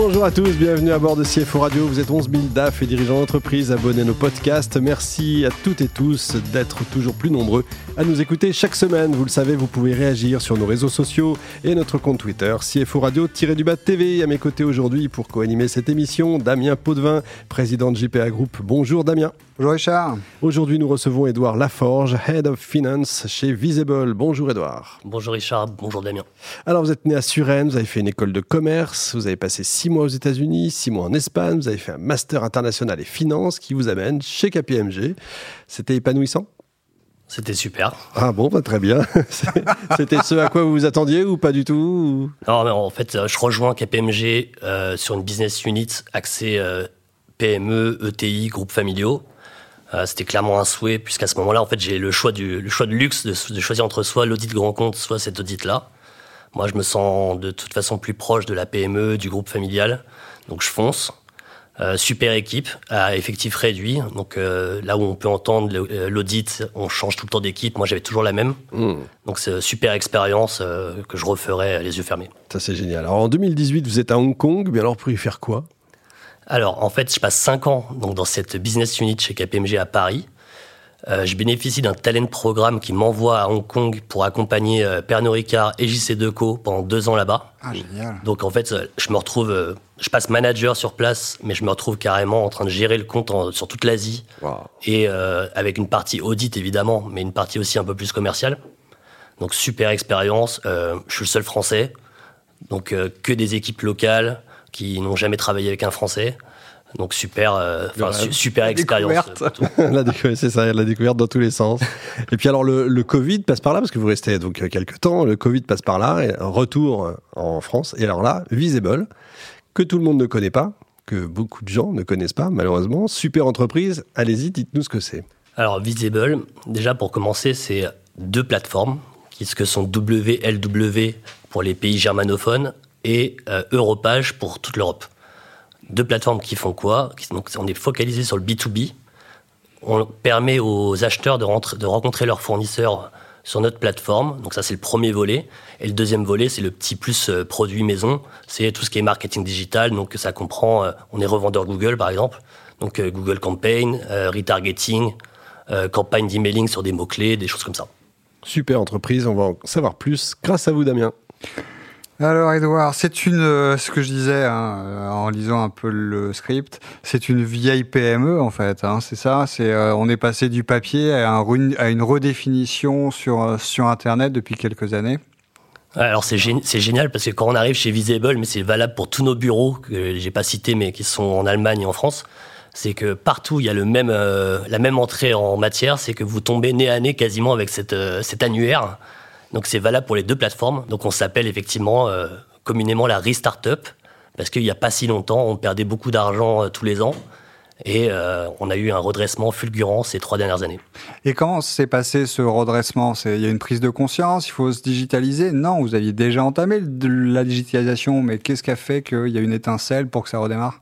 Bonjour à tous, bienvenue à bord de CFO Radio. Vous êtes 11 000 DAF et dirigeants d'entreprise, abonnés à nos podcasts. Merci à toutes et tous d'être toujours plus nombreux à nous écouter chaque semaine. Vous le savez, vous pouvez réagir sur nos réseaux sociaux et notre compte Twitter, CFO Radio-du-Bas TV. À mes côtés aujourd'hui pour co-animer cette émission, Damien Potvin, président de JPA Group. Bonjour Damien. Bonjour Richard. Aujourd'hui, nous recevons Edouard Laforge, Head of Finance chez Visible. Bonjour Edouard. Bonjour Richard, bonjour Damien. Alors, vous êtes né à Suresnes, vous avez fait une école de commerce, vous avez passé six mois aux États-Unis, six mois en Espagne, vous avez fait un master international et finance qui vous amène chez KPMG. C'était épanouissant? C'était super. Ah bon, bah, très bien. C'était ce à quoi vous vous attendiez ou pas du tout Non, mais en fait, je rejoins KPMG euh, sur une business unit axée euh, PME, ETI, groupes familiaux. Euh, c'était clairement un souhait, puisqu'à ce moment-là, en fait, j'ai le choix du le choix de luxe de, choisir entre soit l'audit grand compte, soit cet audit-là. Moi, je me sens de toute façon plus proche de la PME, du groupe familial, donc je fonce. Euh, super équipe à effectif réduit. Donc euh, là où on peut entendre l'audit, on change tout le temps d'équipe. Moi, j'avais toujours la même. Hmm. Donc c'est super expérience que je referais les yeux fermés. Ça c'est génial. Alors en 2018, vous êtes à Hong Kong. Mais alors pour y faire quoi? Alors, en fait, je passe 5 ans donc, dans cette business unit chez KPMG à Paris. Euh, je bénéficie d'un talent programme qui m'envoie à Hong Kong pour accompagner euh, Pernod Ricard et JC Deco pendant deux ans là-bas. Ah, génial. Donc, en fait, je me retrouve, euh, je passe manager sur place, mais je me retrouve carrément en train de gérer le compte sur toute l'Asie. Et avec une partie audit, évidemment, mais une partie aussi un peu plus commerciale. Donc, super expérience. je suis le seul français. Donc, que des équipes locales qui n'ont jamais travaillé avec un Français. Donc super, euh, super expérience. c'est ça, la découverte dans tous les sens. et puis alors le, Covid passe par là parce que vous restez donc quelques temps. Le Covid passe par là, et retour en France. Et alors là, Visible, que tout le monde ne connaît pas, que beaucoup de gens ne connaissent pas malheureusement. Super entreprise. Allez-y, dites-nous ce que c'est. Alors Visible, déjà pour commencer, c'est deux plateformes qui ce que sont WLW pour les pays germanophones et euh, Europage pour toute l'Europe. Deux plateformes qui font quoi Donc, On est focalisé sur le B2B. On permet aux acheteurs de, rencontrer leurs fournisseurs sur notre plateforme. Donc ça, c'est le premier volet. Et le deuxième volet, c'est le petit plus euh, produit maison. C'est tout ce qui est marketing digital. Donc ça comprend, euh, on est revendeur Google, par exemple. Donc Google Campaign, retargeting, campagne d'emailing sur des mots-clés, des choses comme ça. Super entreprise, on va en savoir plus grâce à vous, Damien. Alors Edouard, c'est une, euh, ce que je disais hein, euh, en lisant un peu le script, c'est une vieille PME en fait, hein, c'est ça. Euh, on est passé du papier à, un, à, une redéfinition sur sur Internet depuis quelques années. Alors c'est, c'est génial parce que quand on arrive chez Visible, mais c'est valable pour tous nos bureaux que j'ai pas cités mais qui sont en Allemagne et en France, c'est que partout il y a le même, la même entrée en matière, c'est que vous tombez nez à nez quasiment avec cette, cet annuaire donc c'est valable pour les deux plateformes. Donc on s'appelle effectivement euh, communément la Restartup parce qu'il n'y a pas si longtemps, on perdait beaucoup d'argent euh, tous les ans. Et euh, on a eu un redressement fulgurant ces trois dernières années. Et comment s'est passé ce redressement? Il y a une prise de conscience, il faut se digitaliser? Non, vous aviez déjà entamé la digitalisation, mais qu'est-ce qui a fait qu'il y a une étincelle pour que ça redémarre?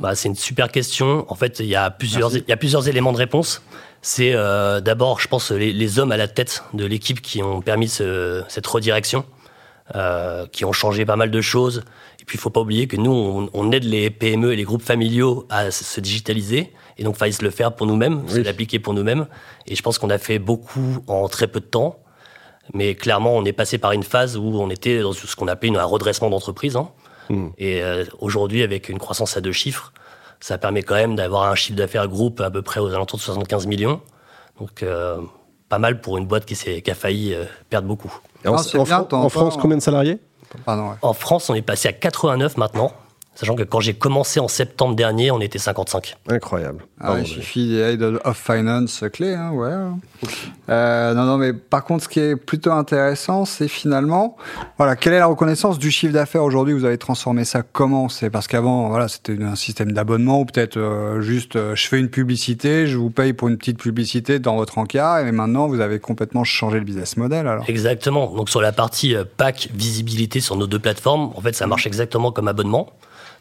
Bah, C'est une super question. En fait, il y, a plusieurs, il y a plusieurs éléments de réponse. C'est euh, d'abord, je pense, les, hommes à la tête de l'équipe qui ont permis cette redirection, euh, qui ont changé pas mal de choses. Et puis, il faut pas oublier que nous, on, aide les PME et les groupes familiaux à se digitaliser. Et donc, il fallait se le faire pour nous-mêmes, se l'appliquer pour nous-mêmes. Et je pense qu'on a fait beaucoup en très peu de temps. Mais clairement, on est passé par une phase où on était dans ce qu'on appelait un redressement d'entreprise. Hein. Hmm. Et euh, aujourd'hui, avec une croissance à deux chiffres, ça permet quand même d'avoir un chiffre d'affaires groupe à peu près aux alentours de 75 millions. Donc, euh, pas mal pour une boîte qui, qui a failli euh, perdre beaucoup. en, en France, combien de salariés? En France, on est passé à 89 maintenant. Sachant que quand j'ai commencé en septembre dernier, on était 55. Incroyable. Ah, il suffit des Head of Finance clé, hein, ouais. Euh, non, non, mais par contre, ce qui est plutôt intéressant, c'est finalement, voilà, quelle est la reconnaissance du chiffre d'affaires aujourd'hui? Vous avez transformé ça comment? C'est parce qu'avant, voilà, c'était un système d'abonnement ou peut-être euh, juste, euh, je fais une publicité, je vous paye pour une petite publicité dans votre encart, et maintenant, vous avez complètement changé le business model. Alors. Exactement. Donc sur la partie pack visibilité sur nos deux plateformes, en fait, ça marche exactement comme abonnement.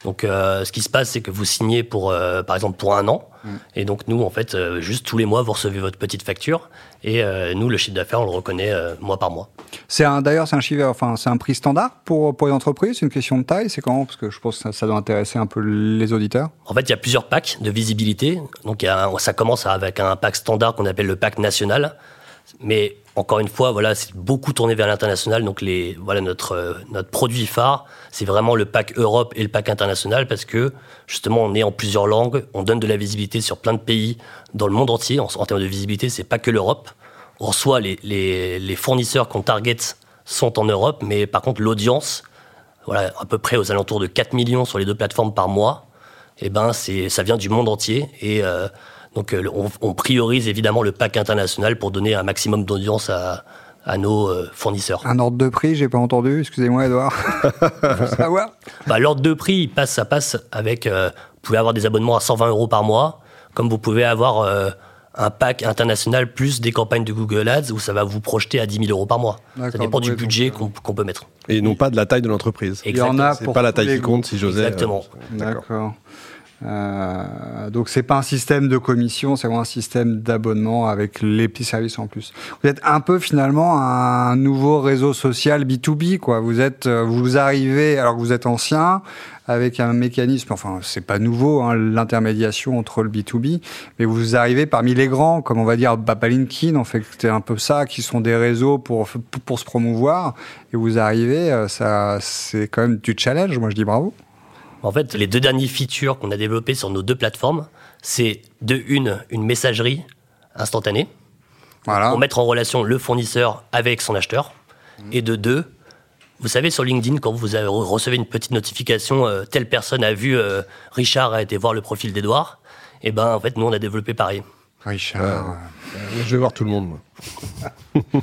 Donc, euh, ce qui se passe, c'est que vous signez pour, euh, par exemple, pour un an. Et donc, nous, en fait, euh, juste tous les mois, vous recevez votre petite facture. Et nous, le chiffre d'affaires, on le reconnaît mois par mois. C'est un, d'ailleurs, c'est un chiffre, enfin, c'est un prix standard pour, pour les entreprises. C'est une question de taille. C'est comment? Parce que je pense que ça, ça doit intéresser un peu les auditeurs. En fait, il y a plusieurs packs de visibilité. Donc, il y a un- ça commence avec un pack standard qu'on appelle le pack national. Mais encore une fois, voilà, c'est beaucoup tourné vers l'international. Donc, les, voilà, notre, euh, notre produit phare, c'est vraiment le pack Europe et le pack international parce que, justement, on est en plusieurs langues. On donne de la visibilité sur plein de pays dans le monde entier. En, termes de visibilité, c'est pas que l'Europe. En soi, les, les, les fournisseurs qu'on target sont en Europe, mais par contre, l'audience, voilà, à peu près aux alentours de 4 millions sur les deux plateformes par mois, eh ben, c'est, ça vient du monde entier. Et euh, donc, euh, on, on priorise évidemment le pack international pour donner un maximum d'audience à, à nos euh, fournisseurs. Un ordre de prix, j'ai pas entendu. Excusez-moi, Edouard. Faut savoir. Bah, L'ordre de prix, il passe, ça passe avec. euh, vous pouvez avoir des abonnements à 120 euros par mois, comme vous pouvez avoir euh, un pack international plus des campagnes de Google Ads où ça va vous projeter à 10 000 euros par mois. Ça dépend du budget qu'on qu'on peut mettre. Et non pas de la taille de l'entreprise. Il y en a C'est pour pas la taille qui compte, si j'osais. Exactement. euh, D'accord. D'accord. Euh, donc c'est pas un système de commission, c'est vraiment un système d'abonnement avec les petits services en plus. Vous êtes un peu finalement un nouveau réseau social B2B quoi. Vous êtes, euh, vous arrivez alors que vous êtes ancien avec un mécanisme, enfin c'est pas nouveau hein, l'intermédiation entre le B2B, mais vous arrivez parmi les grands, comme on va dire Baba LinkedIn, en fait c'est un peu ça, qui sont des réseaux pour pour se promouvoir et vous arrivez, euh, ça c'est quand même du challenge. Moi je dis bravo. En fait, les deux derniers features qu'on a développés sur nos deux plateformes, c'est de une, une messagerie instantanée Voilà. pour mettre en relation le fournisseur avec son acheteur. Et de deux, vous savez, sur LinkedIn, quand vous recevez une petite notification, euh, telle personne a vu euh, Richard a été voir le profil d'Edouard, et ben en fait, nous, on a développé pareil. Richard. Euh, Je vais voir tout le monde. moi.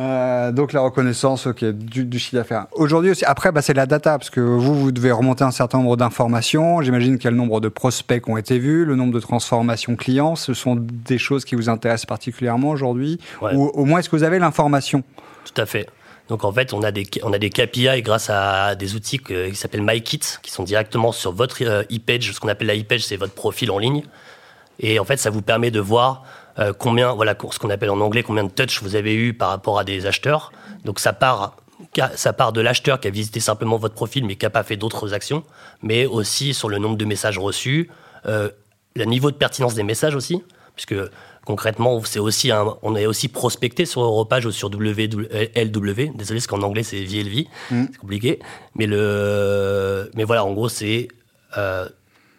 Euh, donc la reconnaissance du, du chiffre d'affaires. Aujourd'hui aussi, après, bah, c'est la data, parce que vous, vous devez remonter un certain nombre d'informations. J'imagine qu'il y a le nombre de prospects qui ont été vus, le nombre de transformations clients. Ce sont des choses qui vous intéressent particulièrement aujourd'hui. Ouais. Ou au moins, est-ce que vous avez l'information? Tout à fait. Donc en fait, on a des, on a des KPI grâce à des outils que- qui s'appellent MyKit, qui sont directement sur votre euh, e-page. Ce qu'on appelle la e-page, c'est votre profil en ligne. Et en fait, ça vous permet de voir euh, combien, voilà, ce qu'on appelle en anglais, combien de touch vous avez eu par rapport à des acheteurs. Donc ça part, ça part de l'acheteur qui a visité simplement votre profil, mais qui n'a pas fait d'autres actions, mais aussi sur le nombre de messages reçus, euh, le niveau de pertinence des messages aussi, puisque concrètement, c'est aussi un- on est aussi prospecté sur Europage ou sur WLW. Désolé, parce qu'en anglais c'est VLV, c'est compliqué. Mais le, mais voilà, en gros, c'est euh,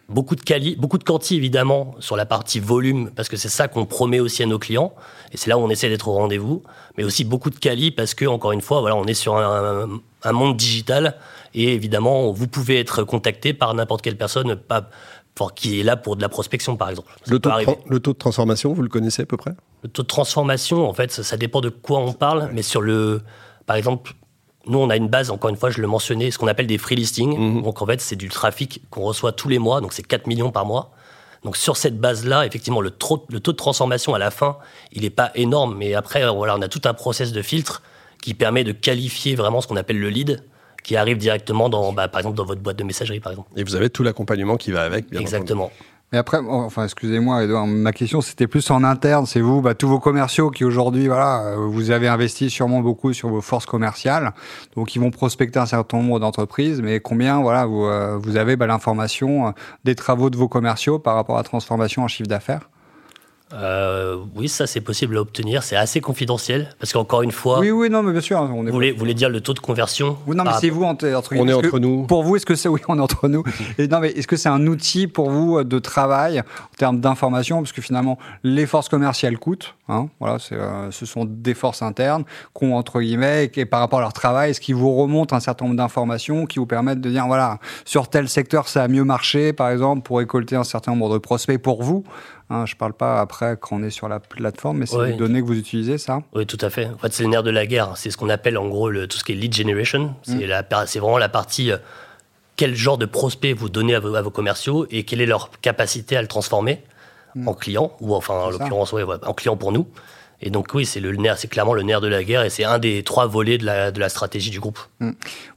beaucoup de quali, beaucoup de quanti évidemment sur la partie volume, parce que c'est ça qu'on promet aussi à nos clients, et c'est là où on essaie d'être au rendez-vous. Mais aussi beaucoup de quali, parce que encore une fois, voilà, on est sur un, un monde digital, et évidemment, vous pouvez être contacté par n'importe quelle personne, pas, pour- qui est là pour de la prospection, par exemple. Ça Le taux, de le taux de transformation, vous le connaissez à peu près? Le taux de transformation, en fait, ça, ça dépend de quoi on parle, mais sur le, par exemple, nous, on a une base, encore une fois, je le mentionnais, ce qu'on appelle des free listings. Donc, en fait, c'est du trafic qu'on reçoit tous les mois, donc c'est 4 millions par mois. Donc, sur cette base-là, effectivement, le, taux de transformation à la fin, il n'est pas énorme, mais après, voilà, on a tout un process de filtre qui permet de qualifier vraiment ce qu'on appelle le lead, qui arrive directement dans, bah, par exemple, dans votre boîte de messagerie, par exemple. Et vous avez tout l'accompagnement qui va avec, bien Exactement. Mais après, enfin, excusez-moi, Edouard, ma question c'était plus en interne. C'est vous, bah, tous vos commerciaux qui aujourd'hui, voilà, euh, vous avez investi sûrement beaucoup sur vos forces commerciales, donc ils vont prospecter un certain nombre d'entreprises. Mais combien, voilà, vous, euh, vous avez bah, l'information euh, des travaux de vos commerciaux par rapport à la transformation en chiffre d'affaires? Euh, oui, ça, c'est possible à obtenir. C'est assez confidentiel, parce qu'encore une fois, Oui, oui, non, mais bien sûr, on est. vous voulez, vous voulez dire le taux de conversion Oui, non, mais c'est vous entre, entre On est que- entre nous. Pour vous, est-ce que c'est oui, on est entre nous. Et non, mais est-ce que c'est un outil pour vous euh, de travail en termes d'information, parce que finalement, les forces commerciales coûtent. Hein, voilà, c'est, euh, ce sont des forces internes qu'on entre guillemets et par rapport à leur travail, est-ce qu'ils vous remontent un certain nombre d'informations qui vous permettent de dire voilà, sur tel secteur ça a mieux marché, par exemple, pour récolter un certain nombre de prospects pour vous? Hein, je parle pas après quand on est sur la plateforme, mais c'est Ouais. les données que vous utilisez, ça. Oui, tout à fait. En fait, c'est le nerf de la guerre. C'est ce qu'on appelle en gros le, tout ce qui est lead generation. C'est Mm. vraiment la partie euh, quel genre de prospect vous donnez à vos, à vos commerciaux et quelle est leur capacité à le transformer en client ou enfin en Mm. L'occurrence ouais, ouais, en client pour nous. Et donc oui, c'est le nerf, c'est clairement le nerf de la guerre et c'est un des trois volets de la, de la stratégie du groupe.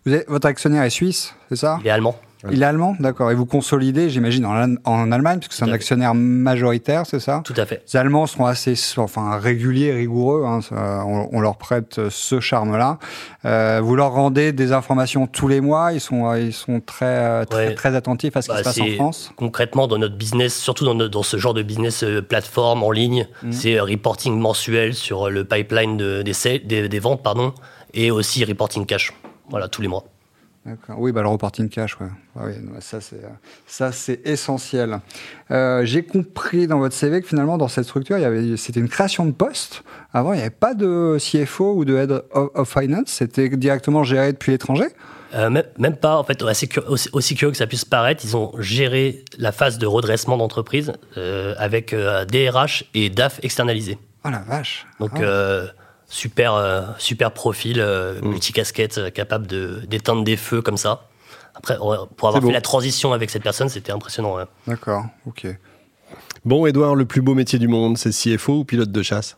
Vous êtes, votre actionnaire est suisse, c'est ça? Il est allemand. Il est allemand, d'accord. Et vous consolidez, j'imagine, en, en, Allemagne, puisque c'est un actionnaire majoritaire, c'est ça? Tout à fait. Les Allemands seront assez, enfin, réguliers, rigoureux. Hein, on, on, leur prête ce charme-là. Euh, vous leur rendez des informations tous les mois. Ils sont, ils sont très, très, très attentifs à ce qui bah, se passe en France. Concrètement, dans notre business, surtout dans, dans ce genre de business euh, plateforme en ligne, mmh. c'est euh, reporting mensuel sur le pipeline de, des, des, des ventes, pardon, et aussi reporting cash. Voilà, tous les mois. Oui, bah, le reporting cash, ouais. Ah oui, ça c'est ça c'est essentiel. Euh, J'ai compris dans votre CV que finalement dans cette structure, il y avait c'était une création de poste. Avant, il n'y avait pas de CFO ou de head of, finance. C'était directement géré depuis l'étranger? Euh, même, même, pas, en fait, aussi, aussi, curieux que ça puisse paraître, ils ont géré la phase de redressement d'entreprise euh, avec euh, DRH et DAF externalisés. Oh la vache Donc, ah euh, super, euh, super profil, euh, mm. multicasquette, euh, capable d'éteindre des feux comme ça. Après, pour avoir fait la transition avec cette personne, c'était impressionnant. D'accord, ok. Bon, Edouard, le plus beau métier du monde, c'est CFO ou pilote de chasse?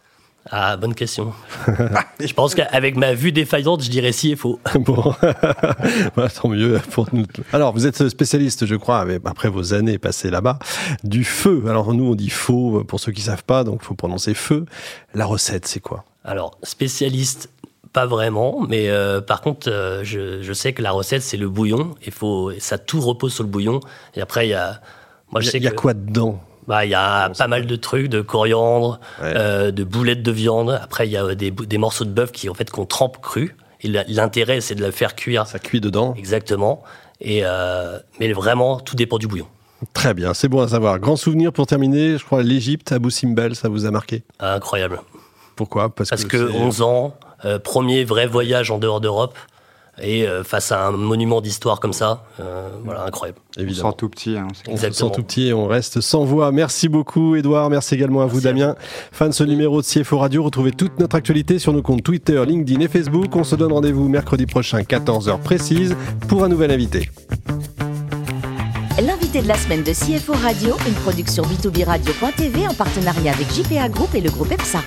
Ah, bonne question. je pense qu'avec ma vue défaillante, je dirais CFO. bon, bah, tant mieux pour nous. Alors, vous êtes spécialiste, je crois, après vos années passées là-bas, du feu. Alors, nous, on dit faux pour ceux qui savent pas, donc il faut prononcer feu. La recette, c'est quoi? Alors, spécialiste, pas vraiment, mais euh, par contre, euh, je, sais que la recette, c'est le bouillon. Il faut, ça tout repose sur le bouillon. Et après, il y a. Moi, je sais Il y a quoi dedans? Bah, il y a pas mal de trucs, de coriandre, euh, de boulettes de viande. Après, il y a des, des morceaux de bœuf qui, en fait, qu'on trempe cru. Et l'intérêt, c'est de le faire cuire. Ça cuit dedans? Exactement. Et mais vraiment, tout dépend du bouillon. Très bien, c'est bon à savoir. Grand souvenir pour terminer, je crois l'Égypte, Abu Simbel, ça vous a marqué? Incroyable. Pourquoi Parce, que, 11 ans, euh, premier vrai voyage en dehors d'Europe. Et euh, face à un monument d'histoire comme ça, euh, voilà, incroyable. Évidemment. On sent tout petit. Hein, on se sent tout petit et on reste sans voix. Merci beaucoup, Edouard. Merci également à vous, Damien. Fin de ce numéro de CFO Radio. Retrouvez toute notre actualité sur nos comptes Twitter, LinkedIn et Facebook. On se donne rendez-vous mercredi prochain, 14h précise, pour un nouvel invité. L'invité de la semaine de CFO Radio, une production b2b radio.tv en partenariat avec JPA Group et le groupe EPSA.